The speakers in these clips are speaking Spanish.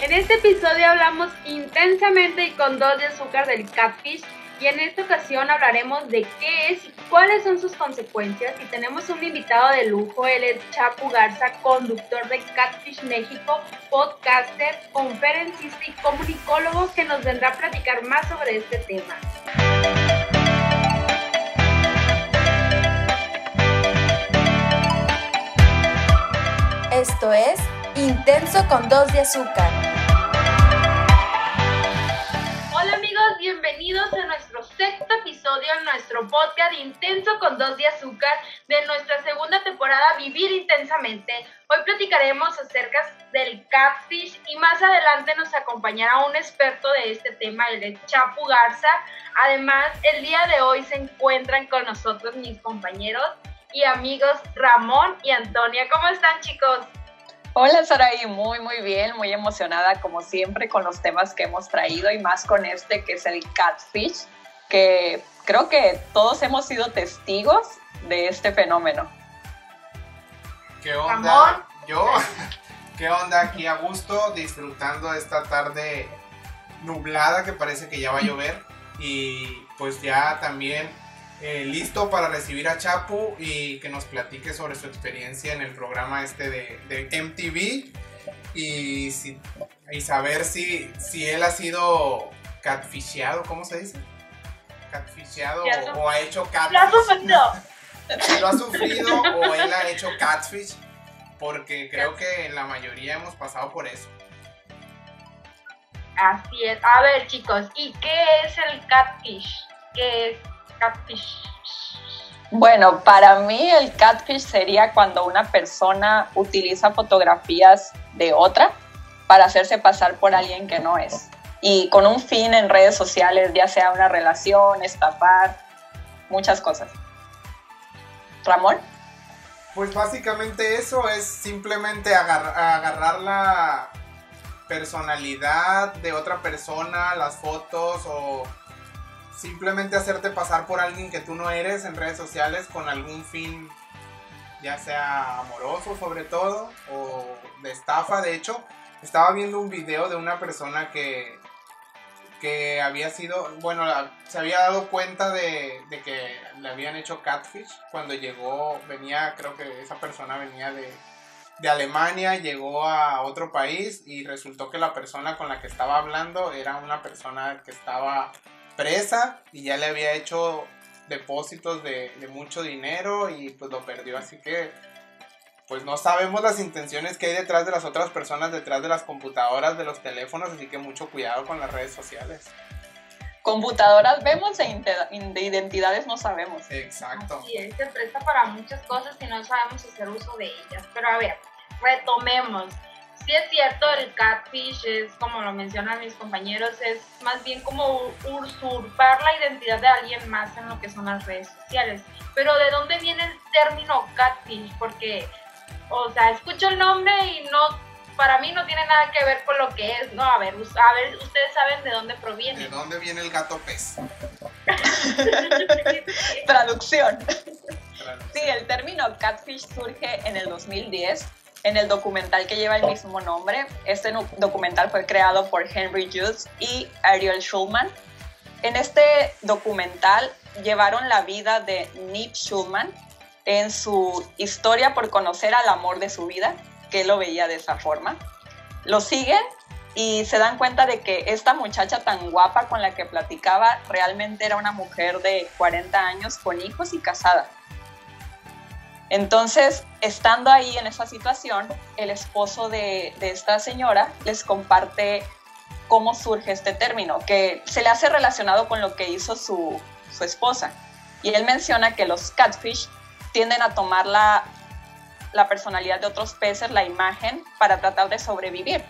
En este episodio hablamos intensamente y con dos de azúcar del catfish y en esta ocasión hablaremos de qué es y cuáles son sus consecuencias y tenemos un invitado de lujo, él es Chapu Garza, conductor de Catfish México, podcaster, conferencista y comunicólogo que nos vendrá a platicar más sobre este tema. Esto es Intenso con dos de azúcar. Episodio en nuestro podcast Intenso con dos de azúcar de nuestra segunda temporada Vivir Intensamente. Hoy platicaremos acerca del catfish y más adelante nos acompañará un experto de este tema, el Chapu Garza. Además, el día de hoy se encuentran con nosotros mis compañeros y amigos Ramón y Antonia. ¿Cómo están chicos? Hola Saraí, muy muy bien, muy emocionada como siempre con los temas que hemos traído y más con este que es el catfish, que creo que todos hemos sido testigos de este fenómeno. ¿Qué onda? Yo, ¿qué onda? Aquí a gusto, disfrutando esta tarde nublada que parece que ya va a llover y pues ya también eh, listo para recibir a Chapu y que nos platique sobre su experiencia en el programa este de, MTV y, y saber si, si él ha sido catfisheado, ¿cómo se dice? Catfisheado o, ha hecho catfish. Lo ha sufrido. si lo ha sufrido o él ha hecho catfish, porque creo que la mayoría hemos pasado por eso. Así es. A ver, chicos, ¿y qué es el catfish? ¿Qué es catfish? Bueno, para mí el catfish sería cuando una persona utiliza fotografías de otra para hacerse pasar por alguien que no es. Y con un fin en redes sociales, ya sea una relación, estafar, muchas cosas. Ramón. Pues básicamente eso es simplemente agarrar la personalidad de otra persona, las fotos o simplemente hacerte pasar por alguien que tú no eres en redes sociales con algún fin, ya sea amoroso sobre todo, o de estafa. De hecho, estaba viendo un video de una persona que, que había sido, bueno, se había dado cuenta de, de que le habían hecho catfish cuando llegó, venía, creo que esa persona venía de, de Alemania, llegó a otro país y resultó que la persona con la que estaba hablando era una persona que estaba presa y ya le había hecho depósitos de, mucho dinero y pues lo perdió. Así que pues no sabemos las intenciones que hay detrás de las otras personas, detrás de las computadoras, de los teléfonos, así que mucho cuidado con las redes sociales. Computadoras vemos e de identidades no sabemos. Exacto. Sí, se presta para muchas cosas y no sabemos hacer uso de ellas. Pero a ver, retomemos sí es cierto, el catfish es, como lo mencionan mis compañeros, es más bien como usurpar la identidad de alguien más en lo que son las redes sociales. Pero ¿de dónde viene el término catfish? Porque, o sea, escucho el nombre y no, para mí no tiene nada que ver con lo que es, ¿no? A ver, a ver ustedes saben de dónde proviene. ¿De dónde viene el gato pez? Traducción. Sí, el término catfish surge en el 2010 en el documental que lleva el mismo nombre. Este documental fue creado por Henry Hughes y Ariel Schulman. En este documental llevaron la vida de Nip Schulman en su historia por conocer al amor de su vida, que lo veía de esa forma. Lo siguen y se dan cuenta de que esta muchacha tan guapa con la que platicaba realmente era una mujer de 40 años con hijos y casada. Entonces, estando ahí en esa situación, el esposo de, esta señora les comparte cómo surge este término, que se le hace relacionado con lo que hizo su, esposa. Y él menciona que los catfish tienden a tomar la, la personalidad de otros peces, la imagen, para tratar de sobrevivir.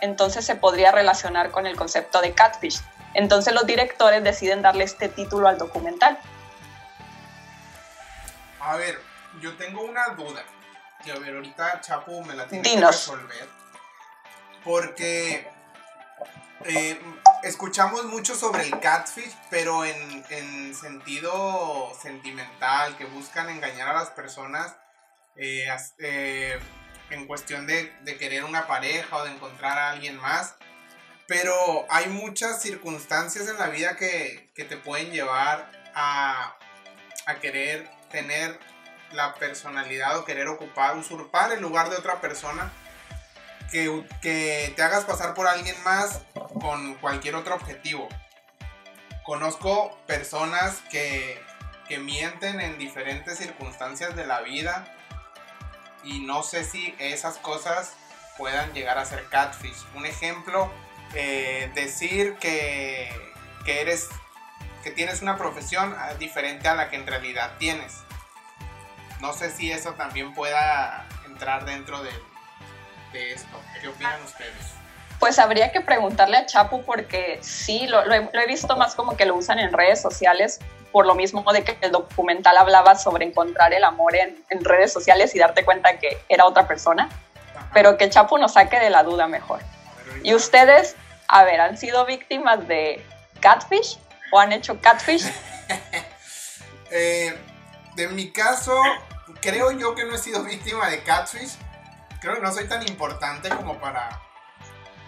Entonces se podría relacionar con el concepto de catfish. Entonces los directores deciden darle este título al documental. A ver, yo tengo una duda. Que a ver, ahorita Chapo me la tiene que resolver. Porque eh, escuchamos mucho sobre el catfish, pero en, en, sentido sentimental, que buscan engañar a las personas. Eh, eh, en cuestión de, querer una pareja o de encontrar a alguien más. Pero hay muchas circunstancias en la vida que, que te pueden llevar a, a querer tener la personalidad o querer ocupar, usurpar el lugar de otra persona. Que, te hagas pasar por alguien más con cualquier otro objetivo. Conozco personas que, que mienten en diferentes circunstancias de la vida y no sé si esas cosas puedan llegar a ser catfish. Un ejemplo, eh, decir que, que eres que tienes una profesión ah, diferente a la que en realidad tienes. No sé si eso también pueda entrar dentro de, de esto. ¿Qué opinan ustedes? Pues habría que preguntarle a Chapu porque sí, lo, lo he, lo he visto más como que lo usan en redes sociales por lo mismo de que el documental hablaba sobre encontrar el amor en, en redes sociales y darte cuenta que era otra persona, Ajá. pero que Chapu nos saque de la duda mejor. Ver, ¿Y ustedes, a ver, han sido víctimas de catfish o han hecho catfish? Eh, de mi caso, creo yo que no he sido víctima de catfish. Creo que no soy tan importante como para,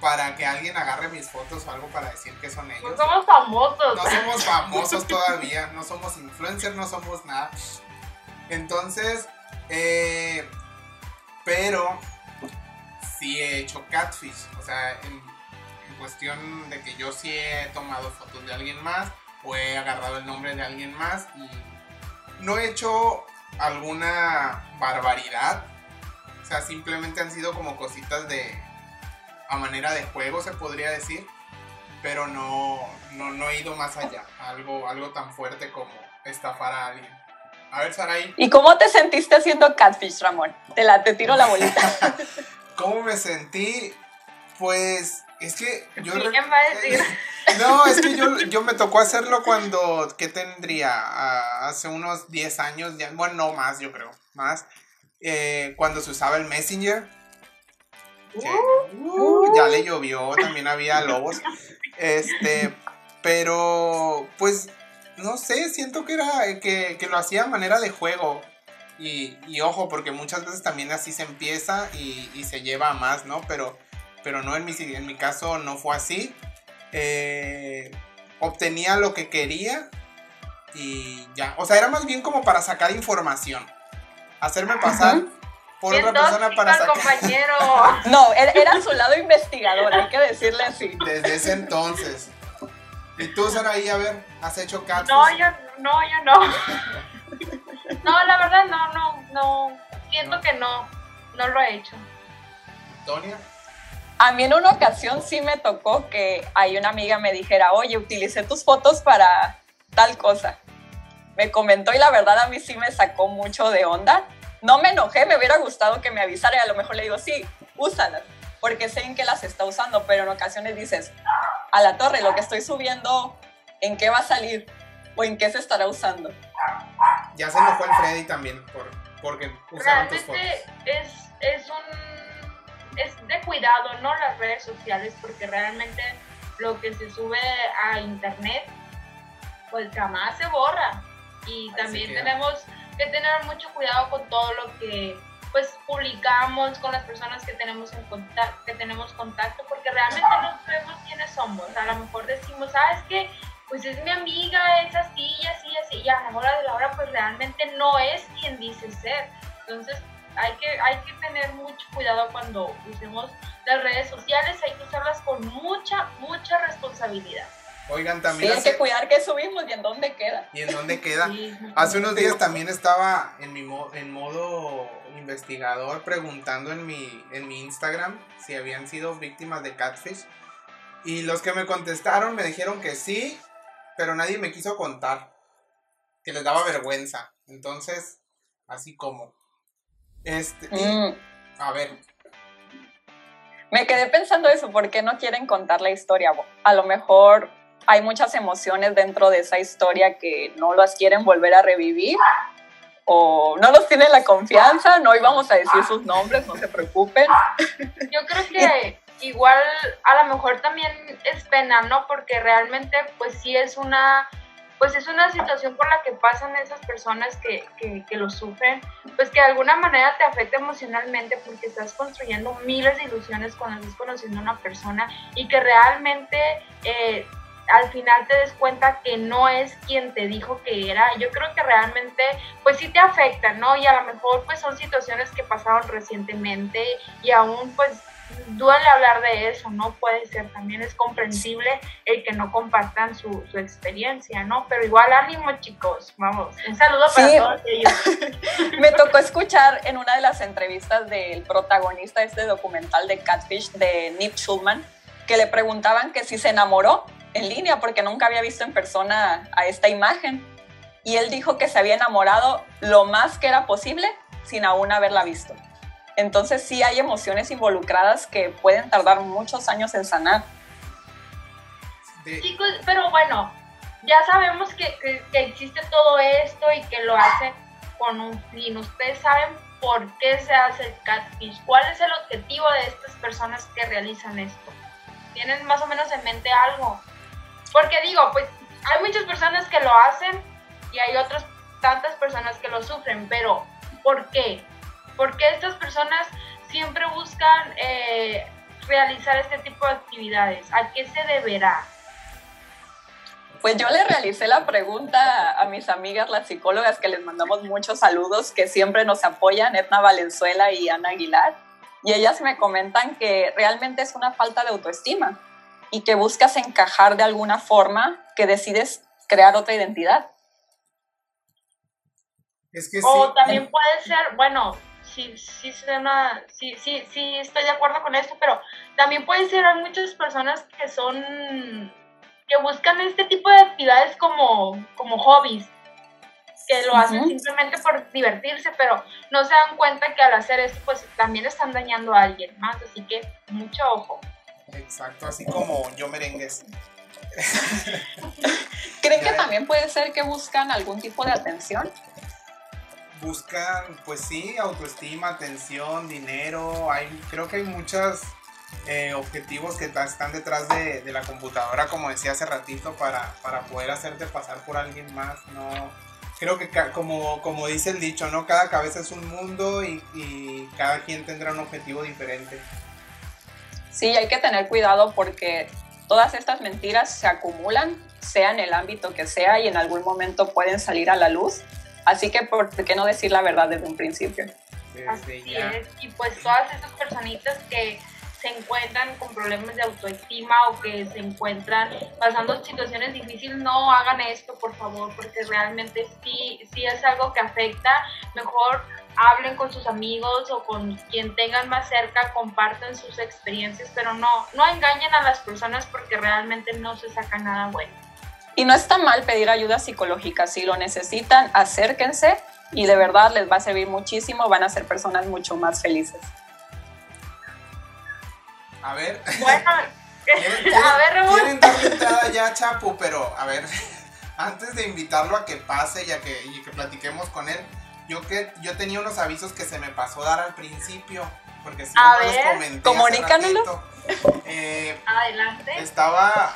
para que alguien agarre mis fotos o algo para decir que son No ellos. somos famosos. No somos famosos todavía, no somos influencers, no somos nada. Entonces, eh, pero sí he hecho catfish. O sea, en, en cuestión de que yo sí he tomado fotos de alguien más o he agarrado el nombre de alguien más y no he hecho alguna barbaridad. O sea, simplemente han sido como cositas de a manera de juego, se podría decir pero no, no, no he ido más allá. Algo, algo tan fuerte como estafar a alguien. A ver, Sarai, ¿Y cómo te sentiste haciendo catfish, Ramón? Te la te tiro la bolita. ¿cómo me sentí? Pues es que yo... Sí, re- ¿quién va a decir? No, es que yo, yo me tocó hacerlo cuando, ¿qué tendría? Ah, hace unos 10 años, ya, bueno, no más, yo creo, más. Eh, cuando se usaba el Messenger. que, uh, ya le llovió, también había lobos. Este, pero pues no sé, siento que era que, que lo hacía a manera de juego. Y, y ojo, porque muchas veces también así se empieza y, y se lleva a más, ¿no? Pero, pero no en mi, en mi caso no fue así. Eh, obtenía lo que quería y ya. O sea, era más bien como para sacar información. Hacerme pasar por otra persona para sacar. compañero. No, era era su lado investigador, hay que decirle así. Desde ese entonces. ¿Y tú, Saraí, a ver, has hecho catfish? No, yo no, yo no. No, la verdad no, no, no. Siento No. que no, no lo he hecho. Antonia. A mí en una ocasión sí me tocó que ahí una amiga me dijera, oye, utilicé tus fotos para tal cosa. Me comentó y la verdad a mí sí me sacó mucho de onda. No me enojé, me hubiera gustado que me avisara y a lo mejor le digo, sí, úsalas, porque sé en qué las está usando, pero en ocasiones dices, a la torre, lo que estoy subiendo, ¿en qué va a salir? ¿O en qué se estará usando? Ya se enojó el Freddy también por, porque usaron tus fotos. Realmente es, es un es de cuidado, ¿no? Las redes sociales, porque realmente lo que se sube a internet, pues jamás se borra. Y también tenemos que tener mucho cuidado con todo lo que pues publicamos con las personas que tenemos en contacto, que tenemos contacto, porque realmente no sabemos quiénes somos. A lo mejor decimos, ah, es que pues es mi amiga, es así y así y así, y a la hora de la hora pues realmente no es quien dice ser. Entonces hay que, hay que tener mucho cuidado cuando usemos las redes sociales, hay que usarlas con mucha, mucha responsabilidad. Oigan, Sí, también hay hace- que cuidar qué subimos y en dónde queda. ¿Y en dónde queda? Sí. Hace unos días también estaba en, mi mo- en modo investigador preguntando en mi, en mi Instagram si habían sido víctimas de catfish. Y los que me contestaron me dijeron que sí, pero nadie me quiso contar. Que les daba vergüenza. Entonces, así como. Este, y- Mm. a ver, Me quedé pensando eso, ¿por qué no quieren contar la historia? A lo mejor hay muchas emociones dentro de esa historia que no las quieren volver a revivir o no los tienen la confianza, no íbamos a decir sus nombres, no se preocupen. Yo creo que igual a lo mejor también es pena, ¿no? Porque realmente pues sí es una pues es una situación por la que pasan esas personas que, que, que lo sufren, pues que de alguna manera te afecta emocionalmente porque estás construyendo miles de ilusiones cuando estás conociendo a una persona y que realmente... Eh, al final te des cuenta que no es quien te dijo que era, yo creo que realmente pues sí te afecta, ¿no? Y a lo mejor pues son situaciones que pasaron recientemente y aún pues duele hablar de eso, ¿no? Puede ser, también es comprensible el que no compartan su, su experiencia, ¿no? Pero igual ánimo chicos, vamos, un saludo para todos ellos. Me tocó escuchar en una de las entrevistas del protagonista de este documental de Catfish de Nip Schulman, que le preguntaban que si se enamoró en línea porque nunca había visto en persona a esta imagen. Y él dijo que se había enamorado lo más que era posible sin aún haberla visto. Entonces sí hay emociones involucradas que pueden tardar muchos años en sanar. Chicos, pero bueno, ya sabemos que, que, existe todo esto y que lo hacen con un fin. Ustedes saben por qué se hace el catfish, cuál es el objetivo de estas personas que realizan esto. ¿Tienen más o menos en mente algo? Porque digo, pues hay muchas personas que lo hacen y hay otras tantas personas que lo sufren, pero ¿por qué? Porque estas personas siempre buscan eh, realizar este tipo de actividades. ¿A qué se deberá? Pues yo le realicé la pregunta a mis amigas, las psicólogas, que les mandamos muchos saludos, que siempre nos apoyan, Edna Valenzuela y Ana Aguilar, y ellas me comentan que realmente es una falta de autoestima y que buscas encajar de alguna forma, que decides crear otra identidad. Es que o también puede ser, bueno, sí, sí, sí, sí, sí, estoy de acuerdo con esto, pero también puede ser, hay muchas personas que son, que buscan este tipo de actividades como, como hobbies, que lo hacen simplemente por divertirse, pero no se dan cuenta que al hacer esto, pues también están dañando a alguien más, así que mucho ojo. Exacto, así como yo merengues. ¿Creen que también puede ser que buscan algún tipo de atención? Buscan, pues sí, autoestima, atención, dinero. Hay, creo que hay muchos eh, objetivos que están detrás de, la computadora, como decía hace ratito, para, para poder hacerte pasar por alguien más. No, creo que como, como dice el dicho, ¿no? Cada cabeza es un mundo y, y cada quien tendrá un objetivo diferente. Sí, hay que tener cuidado porque todas estas mentiras se acumulan, sea en el ámbito que sea, y en algún momento pueden salir a la luz. Así que, ¿por qué no decir la verdad desde un principio? Así es. Y pues todas esas personitas que se encuentran con problemas de autoestima o que se encuentran pasando situaciones difíciles, no hagan esto, por favor, porque realmente sí, sí es algo que afecta. Mejor hablen con sus amigos o con quien tengan más cerca, compartan sus experiencias, pero no, no engañen a las personas porque realmente no se saca nada bueno. Y no está mal pedir ayuda psicológica, si lo necesitan, acérquense y de verdad les va a servir muchísimo, van a ser personas mucho más felices. A ver. Bueno, a ver, Quieren darle entrada ya a Chapu, pero a ver, antes de invitarlo a que pase y a que, y que platiquemos con él, yo que yo tenía unos avisos que se me pasó dar al principio, porque si no los comenté. Comunícanoslo. Eh, Adelante. Estaba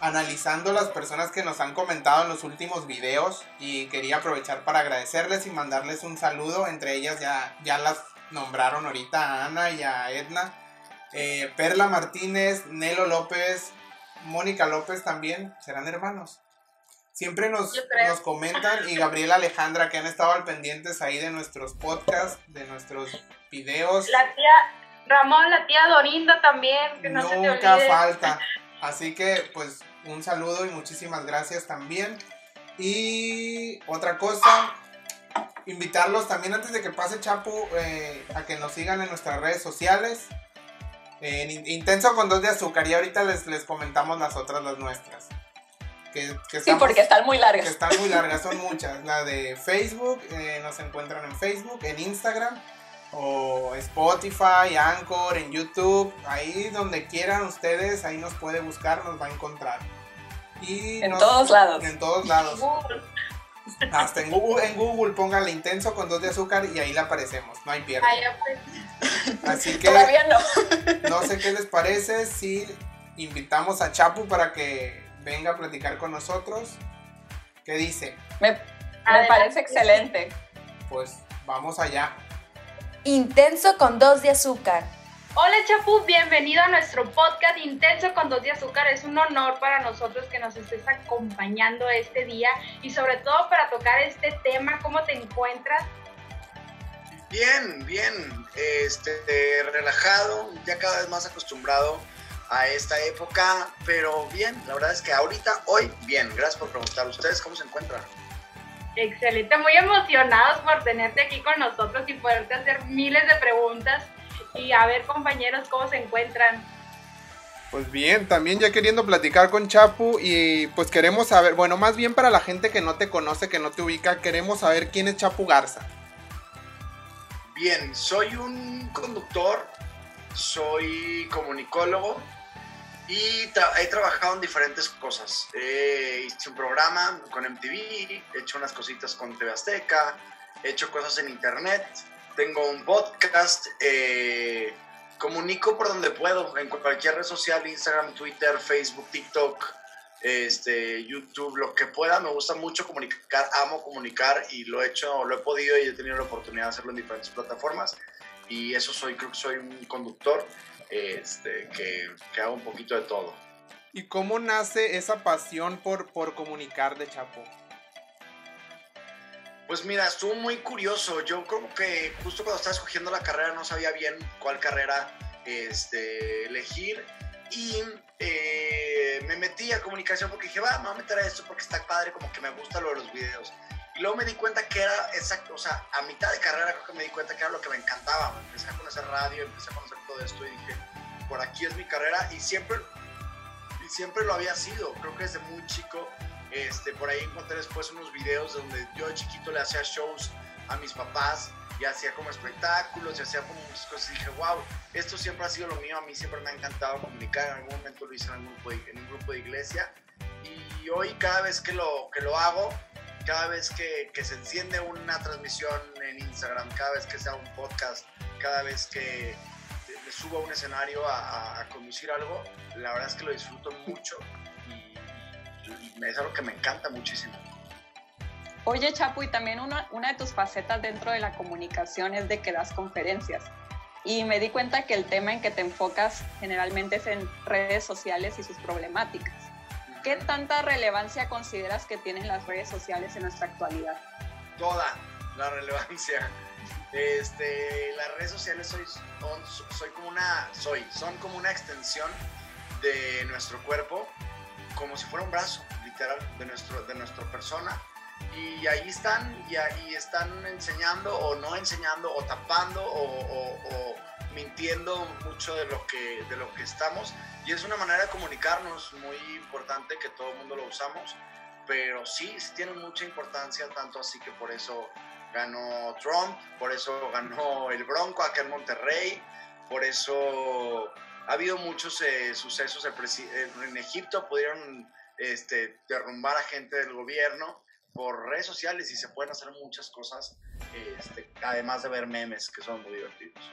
analizando las personas que nos han comentado en los últimos videos y quería aprovechar para agradecerles y mandarles un saludo. Entre ellas ya, ya las nombraron ahorita a Ana y a Edna. Eh, Perla Martínez, Nelo López, Mónica López también, serán hermanos. Siempre nos, nos comentan y Gabriela Alejandra que han estado al pendientes ahí de nuestros podcasts, de nuestros videos. La tía Ramón, la tía Dorinda también, que no Nunca falta. Así que pues un saludo y muchísimas gracias también. Y otra cosa, invitarlos también antes de que pase Chapu eh, a que nos sigan en nuestras redes sociales. Intenso con dos de azúcar y ahorita les, les comentamos las otras, las nuestras sí, porque están muy largas. Que están muy largas, son muchas. La de Facebook, eh, nos encuentran en Facebook, en Instagram, o Spotify, Anchor, en YouTube, ahí donde quieran ustedes, ahí nos puede buscar, nos va a encontrar. Y en todos lados. En todos lados. Hasta en Google, en Google póngale intenso con dos de azúcar y ahí le aparecemos, no hay pierde. Así que todavía no. no sé qué les parece si invitamos a Chapu para que venga a platicar con nosotros. ¿Qué dice? Me, me parece excelente. Pues vamos allá. Intenso con dos de azúcar. Hola Chapu, bienvenido a nuestro podcast Intenso con dos de azúcar. Es un honor para nosotros que nos estés acompañando este día y sobre todo para tocar este tema. ¿Cómo te encuentras? Bien, bien, este, relajado, ya cada vez más acostumbrado a esta época, pero bien, la verdad es que ahorita, hoy, bien, gracias por preguntar. ¿Ustedes cómo se encuentran? Excelente, muy emocionados por tenerte aquí con nosotros y poderte hacer miles de preguntas y a ver compañeros cómo se encuentran. Pues bien, también ya queriendo platicar con Chapu y pues queremos saber, bueno, más bien para la gente que no te conoce, que no te ubica, queremos saber quién es Chapu Garza. Bien, soy un conductor, soy comunicólogo y he trabajado en diferentes cosas. Eh, hice un programa con MTV, he hecho unas cositas con TV Azteca, he hecho cosas en internet, tengo un podcast, eh, comunico por donde puedo, en cualquier red social, Instagram, Twitter, Facebook, TikTok, este, YouTube, lo que pueda. Me gusta mucho comunicar, amo comunicar y lo he hecho, lo he podido y he tenido la oportunidad de hacerlo en diferentes plataformas. Y eso soy, creo que soy un conductor este, que, que hago un poquito de todo. ¿Y cómo nace esa pasión por, por comunicar de Chapo? Pues mira, estuvo muy curioso. Yo creo que justo cuando estaba escogiendo la carrera no sabía bien cuál carrera este, elegir. Y eh, me metí a comunicación porque dije, va, me voy a meter a esto porque está padre, como que me gusta lo de los videos. Y luego me di cuenta que era exacto, o sea, a mitad de carrera creo que me di cuenta que era lo que me encantaba. Empecé a conocer radio, empecé a conocer todo esto y dije, por aquí es mi carrera y siempre, y siempre lo había sido. Creo que desde muy chico, este, por ahí encontré después unos videos donde yo de chiquito le hacía shows a mis papás y hacía como espectáculos y hacía como muchas cosas. Y dije, wow, esto siempre ha sido lo mío, a mí siempre me ha encantado comunicar, en algún momento lo hice en, grupo de, en un grupo de iglesia y hoy cada vez que lo, que lo hago, cada vez que, se enciende una transmisión en Instagram, cada vez que sea un podcast, cada vez que subo a un escenario a, conducir algo, la verdad es que lo disfruto mucho y es algo que me encanta muchísimo. Oye, Chapu, y también una, una de tus facetas dentro de la comunicación es de que das conferencias. Y me di cuenta que el tema en que te enfocas generalmente es en redes sociales y sus problemáticas. ¿Qué tanta relevancia consideras que tienen las redes sociales en nuestra actualidad? Toda la relevancia. Este, las redes sociales soy, soy como una, soy, son como una extensión de nuestro cuerpo, como si fuera un brazo, literal, de, nuestro, de nuestra persona. Y ahí están, y ahí están enseñando o no enseñando, o tapando, o mintiendo mucho de lo, que, de lo que estamos. Y es una manera de comunicarnos muy importante que todo el mundo lo usamos. Pero sí, sí tiene mucha importancia, tanto así que por eso ganó Trump, por eso ganó el Bronco acá en Monterrey, por eso ha habido muchos eh, sucesos en Egipto, pudieron este, derrumbar a gente del gobierno por redes sociales y se pueden hacer muchas cosas, este, además de ver memes que son muy divertidos.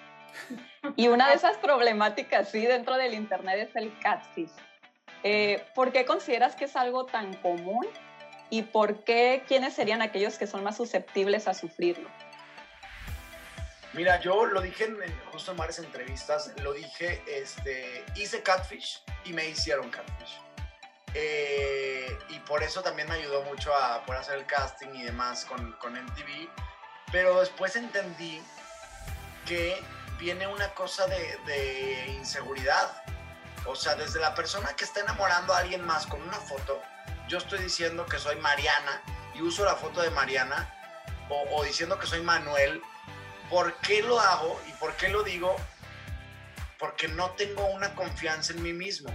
Y una de esas problemáticas, sí, dentro del Internet es el catfish. Eh, ¿Por qué consideras que es algo tan común y por qué quiénes serían aquellos que son más susceptibles a sufrirlo? Mira, yo lo dije en, justo en varias entrevistas, lo dije, este, hice catfish y me hicieron catfish. Eh, y por eso también me ayudó mucho a poder hacer el casting y demás con, con MTV. Pero después entendí que viene una cosa de, inseguridad. O sea, desde la persona que está enamorando a alguien más con una foto, yo estoy diciendo que soy Mariana y uso la foto de Mariana, o, o diciendo que soy Manuel. ¿Por qué lo hago y por qué lo digo? Porque no tengo una confianza en mí mismo.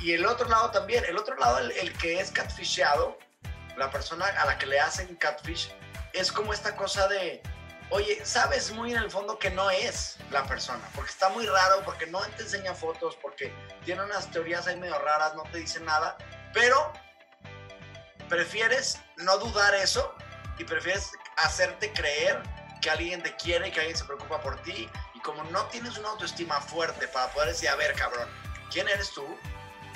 Y el otro lado también, el otro lado, el, el que es catfishado, la persona a la que le hacen catfish, es como esta cosa de, oye, sabes muy en el fondo que no es la persona, porque está muy raro, porque no te enseña fotos, porque tiene unas teorías ahí medio raras, no te dice nada, pero prefieres no dudar eso y prefieres hacerte creer que alguien te quiere y que alguien se preocupa por ti y como no tienes una autoestima fuerte para poder decir, a ver, cabrón, ¿quién eres tú?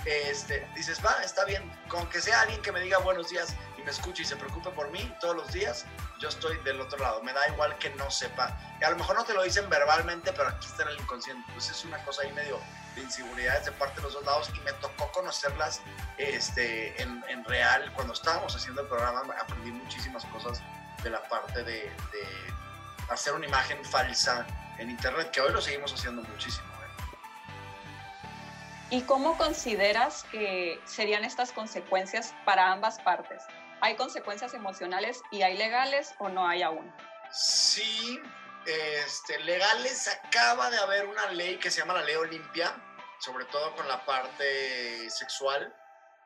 Este, dices, va, está bien, con que sea alguien que me diga buenos días y me escuche y se preocupe por mí todos los días, yo estoy del otro lado, me da igual que no sepa. Y a lo mejor no te lo dicen verbalmente, pero aquí está en el inconsciente. Entonces es una cosa ahí medio de inseguridades de parte de los dos lados y me tocó conocerlas este, en, en real. Cuando estábamos haciendo el programa aprendí muchísimas cosas de la parte de, de hacer una imagen falsa en internet, que hoy lo seguimos haciendo muchísimo. ¿Y cómo consideras que serían estas consecuencias para ambas partes? ¿Hay consecuencias emocionales y hay legales o no hay aún? Sí, este, legales acaba de haber una ley que se llama la ley Olimpia, sobre todo con la parte sexual,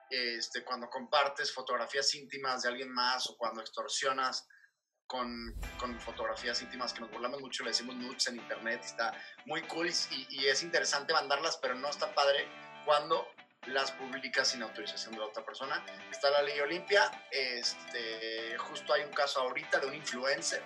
este, cuando compartes fotografías íntimas de alguien más o cuando extorsionas con, con, fotografías íntimas que nos burlamos mucho, le decimos nudes en internet, está muy cool y, y, es interesante mandarlas, pero no está padre cuando las publicas sin autorización de la otra persona. Está la ley Olimpia, este, justo hay un caso ahorita de un influencer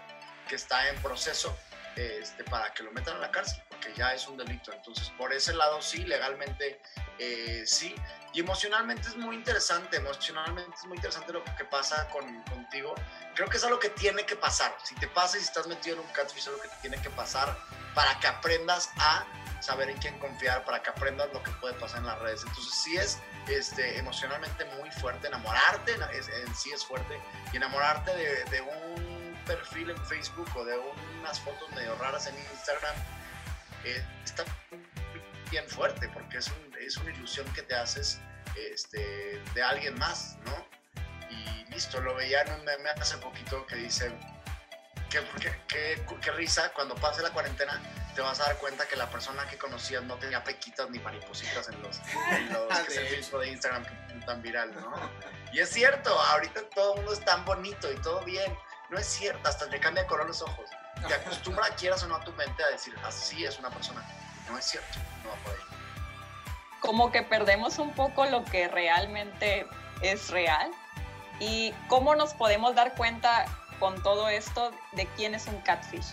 que está en proceso este, para que lo metan a la cárcel, porque ya es un delito. Entonces, por ese lado sí, legalmente eh, sí. Y emocionalmente es muy interesante, emocionalmente es muy interesante lo que pasa con, contigo. Creo que es algo que tiene que pasar. Si te pasa y si estás metido en un catfish, es algo que tiene que pasar para que aprendas a saber en quién confiar, para que aprendas lo que puede pasar en las redes. Entonces sí es este, emocionalmente muy fuerte, enamorarte en, sí es fuerte, y enamorarte de, de un perfil en Facebook o de unas fotos medio raras en Instagram, eh, está bien fuerte porque es, es, una ilusión que te haces este, de alguien más, ¿no? Y listo, lo veía en un meme hace poquito que dice, que, que, risa, cuando pase la cuarentena te vas a dar cuenta que la persona que conocías no tenía pequitas ni maripositas en los, en los ah, de Instagram tan viral, ¿no? Y es cierto, ahorita todo el mundo es tan bonito y todo bien, no es cierto, hasta le cambia color los ojos. Te acostumbra, quieras o no, a tu mente a decir, así es una persona. No es cierto, no va por ahí. Como que perdemos un poco lo que realmente es real. ¿Y cómo nos podemos dar cuenta con todo esto de quién es un catfish?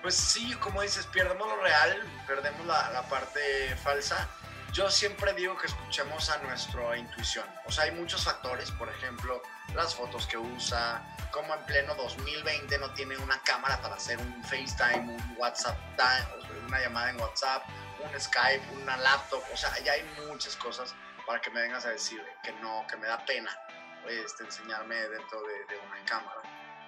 Pues sí, como dices, perdemos lo real, perdemos la, la parte falsa yo siempre digo que escuchemos a nuestra intuición. O sea, hay muchos factores, por ejemplo, las fotos que usa, como en pleno 2020 no tiene una cámara para hacer un FaceTime, un WhatsApp, una llamada en WhatsApp, un Skype, una laptop. O sea, ya hay muchas cosas para que me vengas a decir que no, que me da pena este, enseñarme dentro de, de una cámara.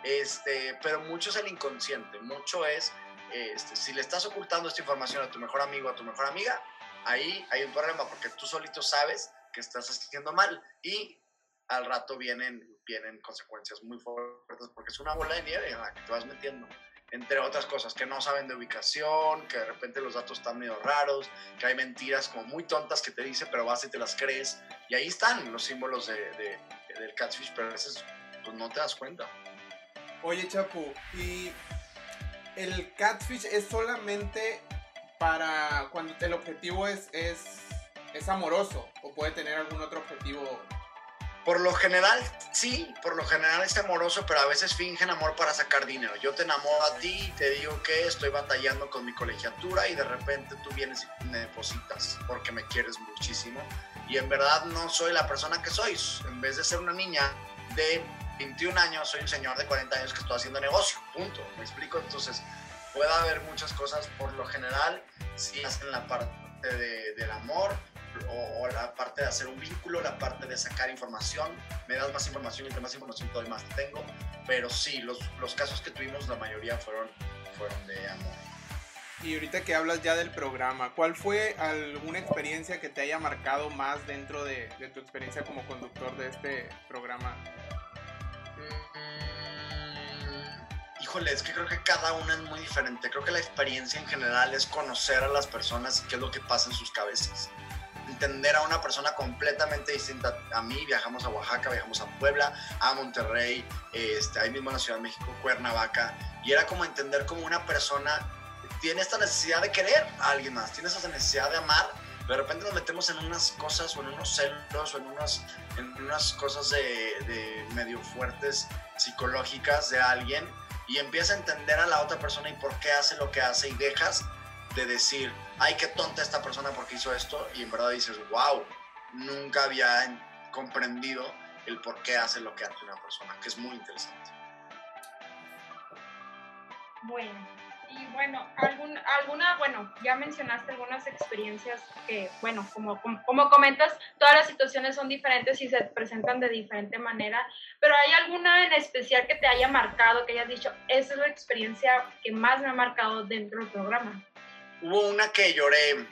Este, pero mucho es el inconsciente, mucho es, este, si le estás ocultando esta información a tu mejor amigo, a tu mejor amiga, ahí hay un problema porque tú solito sabes que estás haciendo mal y al rato vienen, vienen consecuencias muy fuertes porque es una bola de nieve en la que te vas metiendo. Entre otras cosas, que no saben de ubicación, que de repente los datos están medio raros, que hay mentiras como muy tontas que te dice, pero vas y te las crees. Y ahí están los símbolos de, del catfish, pero a veces pues, no te das cuenta. Oye, Chapu, ¿y el catfish es solamente para cuando el objetivo es, es, es amoroso o puede tener algún otro objetivo por lo general, sí, por lo general es amoroso, pero a veces fingen amor para sacar dinero. Yo te enamoro a ti y te digo que estoy batallando con mi colegiatura y de repente tú vienes y me depositas porque me quieres muchísimo. Y en verdad no soy la persona que soy. En vez de ser una niña de 21 años, soy un señor de 40 años que estoy haciendo negocio. Punto. ¿Me explico? Entonces, puede haber muchas cosas por lo general si hacen la parte de, del amor o, la parte de hacer un vínculo, la parte de sacar información, me das más información y entre más información todo más tengo, pero sí, los, los casos que tuvimos la mayoría fueron, fueron de amor. Y ahorita que hablas ya del programa, ¿cuál fue alguna experiencia que te haya marcado más dentro de, de tu experiencia como conductor de este programa? híjole, es que creo que cada una es muy diferente. Creo que la experiencia en general es conocer a las personas y qué es lo que pasa en sus cabezas. Entender a una persona completamente distinta a mí. Viajamos a Oaxaca, viajamos a Puebla, a Monterrey, este, ahí mismo en la Ciudad de México, Cuernavaca. Y era como entender cómo una persona tiene esta necesidad de querer a alguien más, tiene esa necesidad de amar. de repente nos metemos en unas cosas o en unos celos o en unas, en unas cosas de, de medio fuertes psicológicas de alguien y empieza a entender a la otra persona y por qué hace lo que hace y dejas de decir, ay, qué tonta esta persona porque hizo esto y en verdad dices, wow, nunca había comprendido el por qué hace lo que hace una persona, que es muy interesante. Bueno, y bueno, algún, alguna, bueno, ya mencionaste algunas experiencias que, bueno, como, como, como, comentas, todas las situaciones son diferentes y se presentan de diferente manera, pero ¿hay alguna en especial que te haya marcado, que hayas dicho, esa es la experiencia que más me ha marcado dentro del programa? Hubo una que lloré,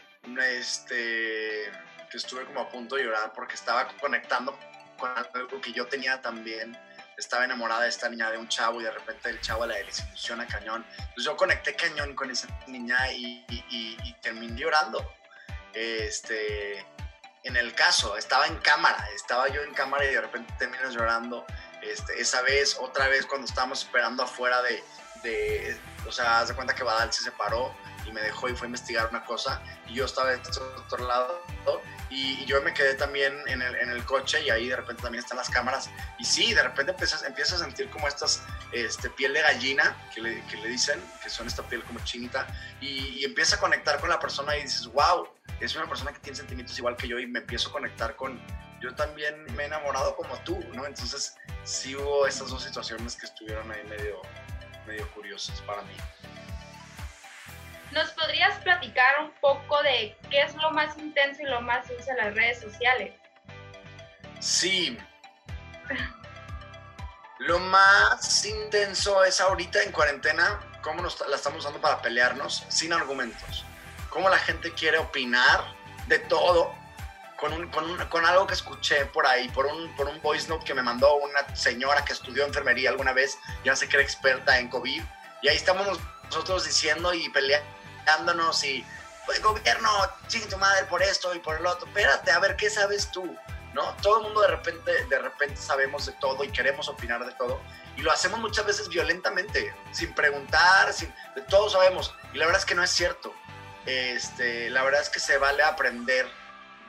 este, que estuve como a punto de llorar porque estaba conectando con algo que yo tenía también estaba enamorada de esta niña de un chavo y de repente el chavo la desilusiona cañón. Entonces yo conecté cañón con esa niña y, y, terminé llorando. Este, en el caso, estaba en cámara, estaba yo en cámara y de repente terminas llorando. Este, esa vez, otra vez cuando estábamos esperando afuera de, de o sea, haz de cuenta que Badal se separó y me dejó y fue a investigar una cosa y yo estaba de otro lado y, yo me quedé también en el, en el, coche y ahí de repente también están las cámaras. Y sí, de repente empiezas, empiezas a sentir como estas este, piel de gallina que le, que le dicen, que son esta piel como chinita, y, y empiezas a conectar con la persona y dices, wow, es una persona que tiene sentimientos igual que yo y me empiezo a conectar con, yo también me he enamorado como tú, ¿no? Entonces sí hubo estas dos situaciones que estuvieron ahí medio, medio curiosas para mí. ¿Nos podrías platicar un poco de qué es lo más intenso y lo más dulce en las redes sociales? Sí. Lo más intenso es ahorita en cuarentena, cómo nos, la estamos usando para pelearnos sin argumentos. Cómo la gente quiere opinar de todo con, un, con, con, algo que escuché por ahí, por un, por un voice note que me mandó una señora que estudió enfermería alguna vez, ya sé que era experta en COVID, y ahí estamos nosotros diciendo y peleando y, pues, gobierno, ching tu madre por esto y por el otro. Espérate, a ver, ¿qué sabes tú? ¿No? Todo el mundo de repente, de repente sabemos de todo y queremos opinar de todo. Y lo hacemos muchas veces violentamente, sin preguntar, sin, de todo sabemos. Y la verdad es que no es cierto. Este, la verdad es que se vale aprender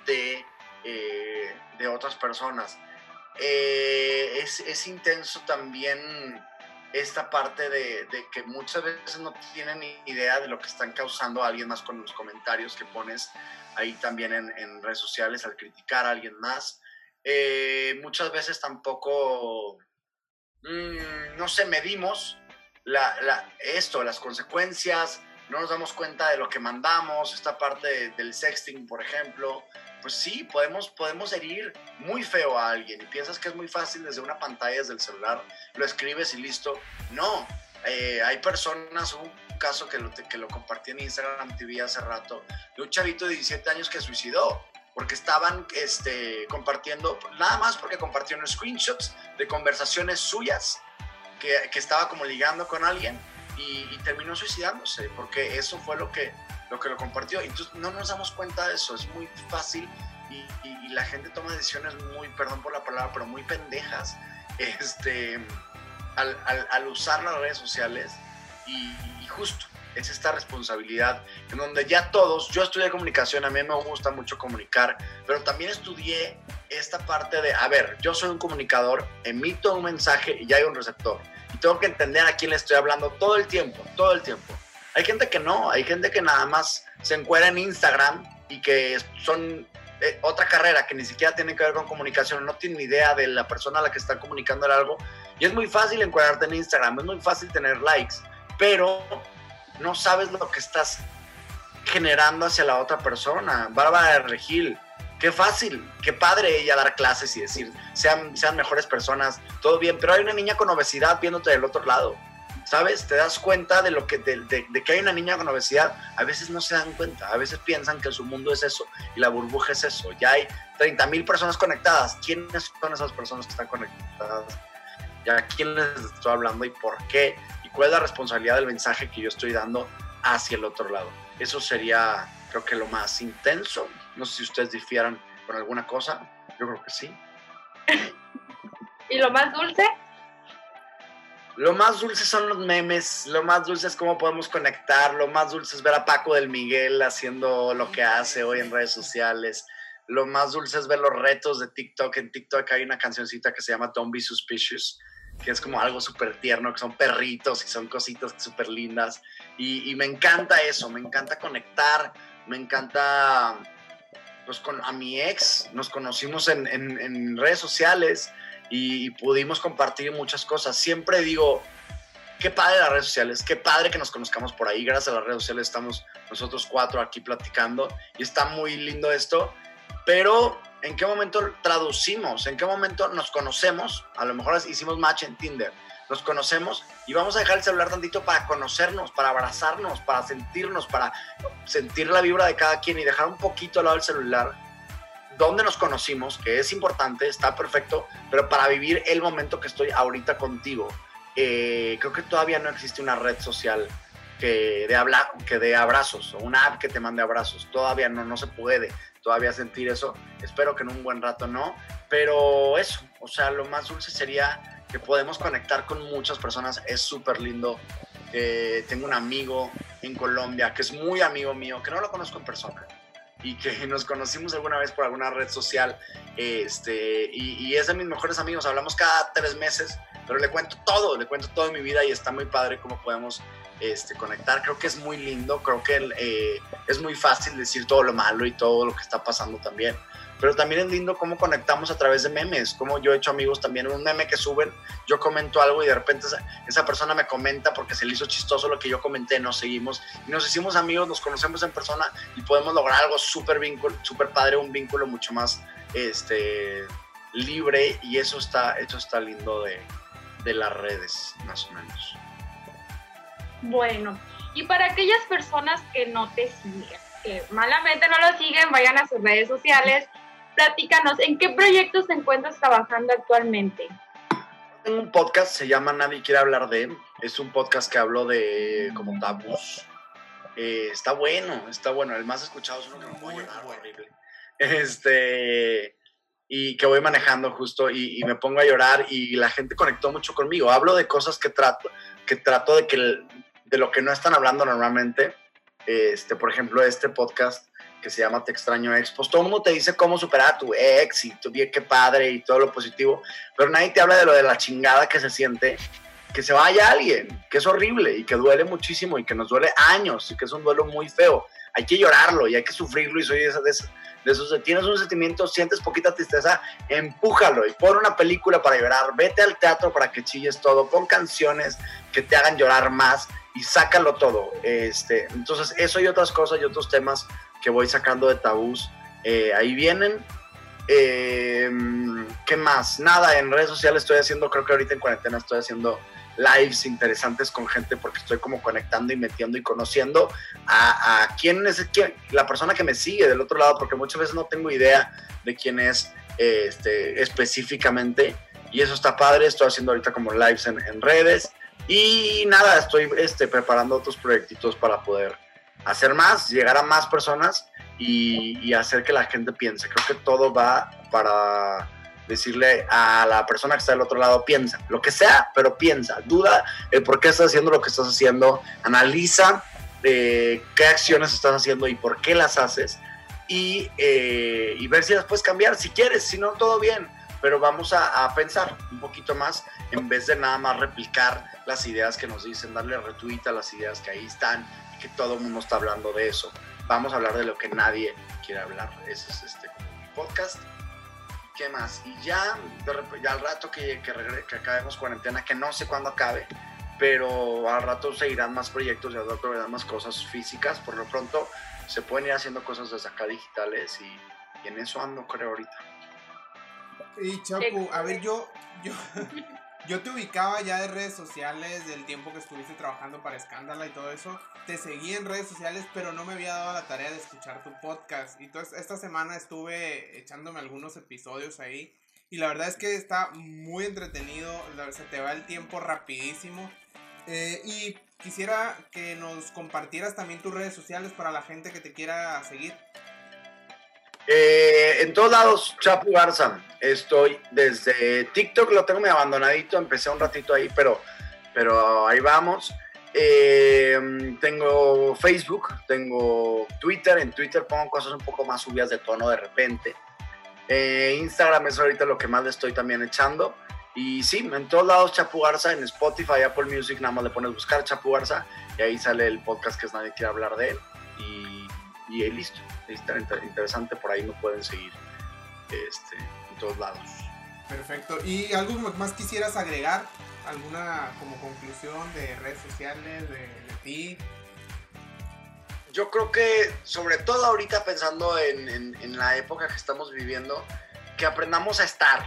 de, eh, de otras personas. Eh, es, es intenso también esta parte de, que muchas veces no tienen idea de lo que están causando a alguien más con los comentarios que pones ahí también en, redes sociales al criticar a alguien más. Eh, muchas veces tampoco, mm, no sé, medimos esto, las consecuencias, no nos damos cuenta de lo que mandamos, esta parte del sexting, por ejemplo, pues sí, podemos, podemos herir muy feo a alguien y piensas que es muy fácil desde una pantalla, desde el celular, lo escribes y listo. No, eh, hay personas, un caso que lo, que lo compartí en Instagram TV hace rato, de un chavito de 17 años que suicidó porque estaban este, compartiendo, nada más porque compartieron screenshots de conversaciones suyas que, que estaba como ligando con alguien y, y, terminó suicidándose, porque eso fue lo que, lo que lo compartió. Entonces no nos damos cuenta de eso, es muy fácil y, la gente toma decisiones muy, perdón por la palabra, pero muy pendejas este, al, al, usar las redes sociales y, justo es esta responsabilidad en donde ya todos, yo estudié comunicación, a mí me gusta mucho comunicar, pero también estudié esta parte de, a ver, yo soy un comunicador, emito un mensaje y ya hay un receptor. Y tengo que entender a quién le estoy hablando todo el tiempo, todo el tiempo. Hay gente que no, hay gente que nada más se encuera en Instagram y que son eh, otra carrera que ni siquiera tiene que ver con comunicación, no tiene ni idea de la persona a la que está comunicando algo. Y es muy fácil encuadrarte en Instagram, es muy fácil tener likes, pero no sabes lo que estás generando hacia la otra persona. Bárbara de Regil, qué fácil, qué padre ella dar clases y decir, sean, sean mejores personas, todo bien, pero hay una niña con obesidad viéndote del otro lado ¿sabes? Te das cuenta de, lo que, de, que hay una niña con obesidad. A veces no se dan cuenta, a veces piensan que su mundo es eso y la burbuja es eso. Ya hay 30 mil personas conectadas. ¿Quiénes son esas personas que están conectadas? ¿Ya a quién les estoy hablando y por qué? ¿Y cuál es la responsabilidad del mensaje que yo estoy dando hacia el otro lado? Eso sería, creo que lo más intenso. No sé si ustedes difieran con alguna cosa. Yo creo que sí. ¿Y lo más dulce? Lo más dulce son los memes, lo más dulce es cómo podemos conectar, lo más dulce es ver a Paco del Miguel haciendo lo que hace hoy en redes sociales, lo más dulce es ver los retos de TikTok. En TikTok hay una cancioncita que se llama Don't Be Suspicious, que es como algo súper tierno, que son perritos y son cositas súper lindas. Y, y, me encanta eso, me encanta conectar, me encanta con, a mi ex, nos conocimos en, en, en redes sociales y, y pudimos compartir muchas cosas. Siempre digo, qué padre las redes sociales, qué padre que nos conozcamos por ahí. Gracias a las redes sociales estamos nosotros cuatro aquí platicando y está muy lindo esto. Pero, ¿en qué momento traducimos? ¿En qué momento nos conocemos? A lo mejor hicimos match en Tinder. Nos conocemos y vamos a dejar el celular tantito para conocernos, para abrazarnos, para sentirnos, para sentir la vibra de cada quien y dejar un poquito al lado del celular dónde nos conocimos, que es importante, está perfecto, pero para vivir el momento que estoy ahorita contigo, eh, creo que todavía no existe una red social que de, habla, que de abrazos o una app que te mande abrazos. Todavía no, no se puede todavía sentir eso. Espero que en un buen rato no. Pero eso, o sea, lo más dulce sería que podemos conectar con muchas personas. Es súper lindo. Eh, tengo un amigo en Colombia que es muy amigo mío, que no lo conozco en persona y que nos conocimos alguna vez por alguna red social. Este, y, y es de mis mejores amigos. Hablamos cada tres meses pero le cuento todo, le cuento todo de mi vida y está muy padre cómo podemos este, conectar. Creo que es muy lindo, creo que eh, es muy fácil decir todo lo malo y todo lo que está pasando también. Pero también es lindo cómo conectamos a través de memes, como yo he hecho amigos también, un meme que suben, yo comento algo y de repente esa, persona me comenta porque se le hizo chistoso lo que yo comenté, nos seguimos y nos hicimos amigos, nos conocemos en persona y podemos lograr algo súper súper padre, un vínculo mucho más este, libre y eso está, eso está lindo de, de las redes, más o menos. Bueno, y para aquellas personas que no te siguen, que malamente no lo siguen, vayan a sus redes sociales, platícanos, ¿en qué proyectos te encuentras trabajando actualmente? Tengo un podcast, se llama Nadie quiere hablar de, es un podcast que hablo de como tabús. Eh, está bueno, está bueno, el más escuchado es uno que me puede llorar horrible. Este, y que voy manejando justo y, y, me pongo a llorar y la gente conectó mucho conmigo. Hablo de cosas que trato, que trato de que de lo que no están hablando normalmente. Este, por ejemplo, este podcast que se llama Te extraño ex, pues todo mundo te dice cómo superar a tu ex y tu bien qué padre y todo lo positivo, pero nadie te habla de lo de la chingada que se siente que se vaya alguien, que es horrible y que duele muchísimo y que nos duele años y que es un duelo muy feo. Hay que llorarlo y hay que sufrirlo y soy de esas, esas, de esos, tienes un sentimiento, sientes poquita tristeza, empújalo y pon una película para llorar, vete al teatro para que chilles todo, pon canciones que te hagan llorar más y sácalo todo. Este, entonces, eso y otras cosas y otros temas que voy sacando de tabús, eh, ahí vienen. Eh, ¿Qué más? Nada, en redes sociales estoy haciendo, creo que ahorita en cuarentena estoy haciendo lives interesantes con gente porque estoy como conectando y metiendo y conociendo a, quién es quién, la persona que me sigue del otro lado, porque muchas veces no tengo idea de quién es este, específicamente. Y eso está padre, estoy haciendo ahorita como lives en, redes. Y nada, estoy este, preparando otros proyectitos para poder hacer más, llegar a más personas y hacer que la gente piense. Creo que todo va para decirle a la persona que está del otro lado, piensa, lo que sea, pero piensa, duda el por qué estás haciendo lo que estás haciendo, analiza eh, qué acciones estás haciendo y por qué las haces y, eh, y, ver si las puedes cambiar, si quieres, si no, todo bien, pero vamos a, a, pensar un poquito más en vez de nada más replicar las ideas que nos dicen, darle retweet a las ideas que ahí están que todo el mundo está hablando de eso. Vamos a hablar de lo que nadie quiere hablar. Ese es este podcast. ¿Qué más? Y ya, ya al rato que, que, que, acabemos cuarentena, que no sé cuándo acabe, pero al rato seguirán más proyectos y al rato verán más cosas físicas. Por lo pronto se pueden ir haciendo cosas desde acá digitales y, y en eso ando, creo, ahorita. Y Chapu, a ver, yo, yo, yo te ubicaba ya de redes sociales del tiempo que estuviste trabajando para Escándala y todo eso. Te seguí en redes sociales, pero no me había dado la tarea de escuchar tu podcast. Y entonces esta semana estuve echándome algunos episodios ahí. Y la verdad es que está muy entretenido. Se te va el tiempo rapidísimo. Eh, y quisiera que nos compartieras también tus redes sociales para la gente que te quiera seguir. Eh, en todos lados, Chapu Garza. Estoy desde TikTok, lo tengo medio abandonadito. Empecé un ratito ahí, pero, pero ahí vamos. Eh, tengo Facebook, tengo Twitter. En Twitter pongo cosas un poco más subidas de tono de repente. Eh, Instagram es ahorita lo que más le estoy también echando. Y sí, en todos lados Chapu Garza, en Spotify, Apple Music, nada más le pones buscar Chapu Garza y ahí sale el podcast que es Nadie Quiere Hablar de él. Y, listo. Está interesante, por ahí me pueden seguir este, en todos lados. Perfecto. ¿Y algo más quisieras agregar? ¿Alguna como conclusión de redes sociales, de, ti? Yo creo que sobre todo ahorita pensando en, en la época que estamos viviendo, que aprendamos a estar.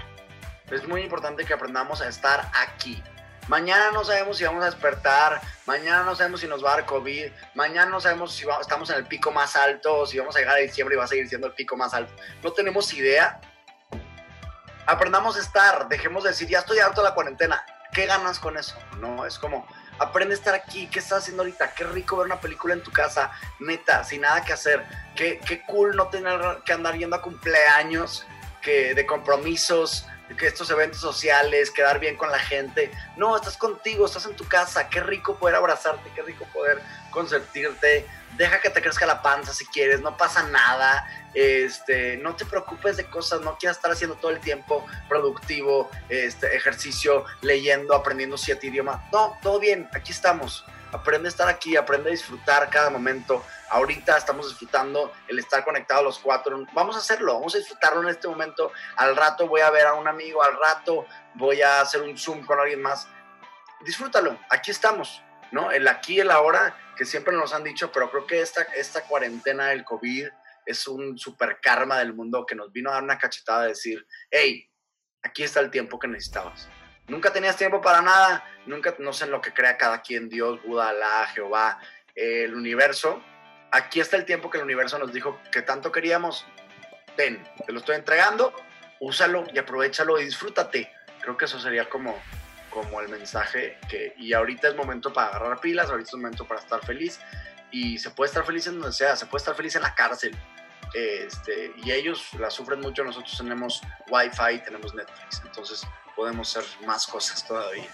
Es muy importante que aprendamos a estar aquí Mañana no sabemos si vamos a despertar, mañana no sabemos si nos va a dar COVID, mañana no sabemos si estamos en el pico más alto si vamos a llegar a diciembre y va a seguir siendo el pico más alto. No tenemos idea. Aprendamos a estar, dejemos de decir, ya estoy harto de la cuarentena. ¿Qué ganas con eso? No, es como, aprende a estar aquí. ¿Qué estás haciendo ahorita? Qué rico ver una película en tu casa, neta, sin nada que hacer. Qué, qué cool no tener que andar yendo a cumpleaños que, de compromisos, que estos eventos sociales, quedar bien con la gente. No, estás contigo, estás en tu casa. Qué rico poder abrazarte, qué rico poder consentirte. Deja que te crezca la panza si quieres, no pasa nada. Este, no te preocupes de cosas, no quieras estar haciendo todo el tiempo productivo, este, ejercicio, leyendo, aprendiendo siete idiomas. No, todo bien, aquí estamos aprende a estar aquí, aprende a disfrutar cada momento. Ahorita estamos disfrutando el estar conectados los cuatro. Vamos a hacerlo, vamos a disfrutarlo en este momento. Al rato voy a ver a un amigo, al rato voy a hacer un Zoom con alguien más. Disfrútalo, aquí estamos, ¿no? El aquí el ahora, que siempre nos han dicho, pero creo que esta, esta cuarentena del COVID es un super karma del mundo que nos vino a dar una cachetada de decir, hey, aquí está el tiempo que necesitabas. Nunca tenías tiempo para nada, nunca, no sé en lo que crea cada quien, Dios, Buda, Alá, Jehová, el universo. Aquí está el tiempo que el universo nos dijo que tanto queríamos. Ten, te lo estoy entregando, úsalo y aprovechalo y disfrútate. Creo que eso sería como, como el mensaje que, y ahorita es momento para agarrar pilas, ahorita es momento para estar feliz y se puede estar feliz en donde sea, se puede estar feliz en la cárcel. Este, y ellos la sufren mucho, nosotros tenemos wifi, tenemos Netflix, entonces podemos hacer más cosas todavía.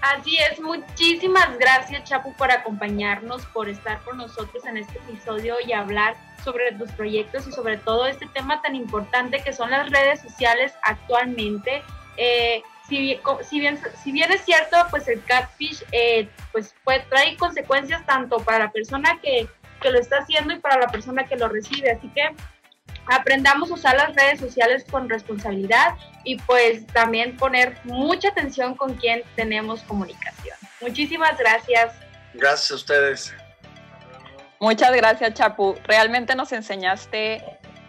Así es, muchísimas gracias Chapu por acompañarnos, por estar con nosotros en este episodio y hablar sobre tus proyectos y sobre todo este tema tan importante que son las redes sociales actualmente. Eh, si, si, bien, si bien es cierto, pues el catfish eh, pues, puede, trae consecuencias tanto para la persona que, que lo está haciendo y para la persona que lo recibe. Así que aprendamos a usar las redes sociales con responsabilidad y pues también poner mucha atención con quien tenemos comunicación. Muchísimas gracias. Gracias a ustedes. Muchas gracias, Chapu. Realmente nos enseñaste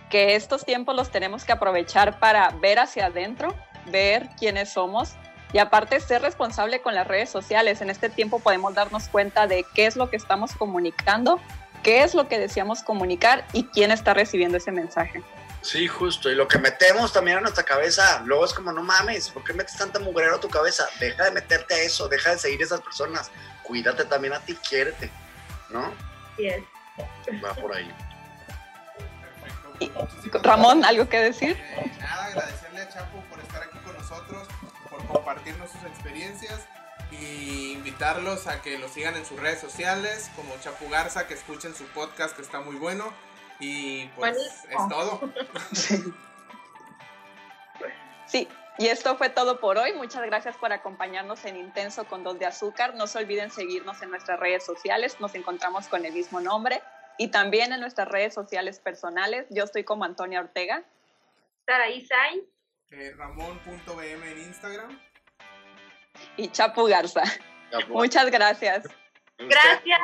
que estos tiempos los tenemos que aprovechar para ver hacia adentro, ver quiénes somos y aparte ser responsable con las redes sociales. En este tiempo podemos darnos cuenta de qué es lo que estamos comunicando qué es lo que deseamos comunicar y quién está recibiendo ese mensaje. Sí, justo. Y lo que metemos también a nuestra cabeza, luego es como, no mames, ¿por qué metes tanta mugrero a tu cabeza? Deja de meterte a eso, deja de seguir a esas personas. Cuídate también a ti, quiérete, ¿no? Sí es. Va por ahí. Ramón, ¿algo que decir? Nada, agradecerle a Chapo por estar aquí con nosotros, por compartirnos sus experiencias y invitarlos a que lo sigan en sus redes sociales como Chapu Garza, que escuchen su podcast que está muy bueno y pues es todo. Sí, y esto fue todo por hoy. Muchas gracias por acompañarnos en Intenso con Dos de Azúcar. No se olviden seguirnos en nuestras redes sociales. Nos encontramos con el mismo nombre. Y también en nuestras redes sociales personales. Yo estoy como Antonia Ortega. Saraí Sainz. Eh, Ramón.bm en Instagram y Chapu Garza. Muchas gracias. Gracias.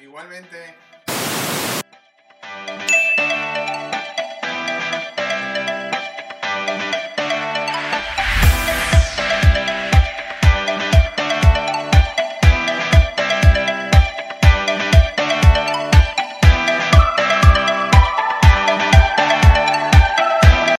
Igualmente.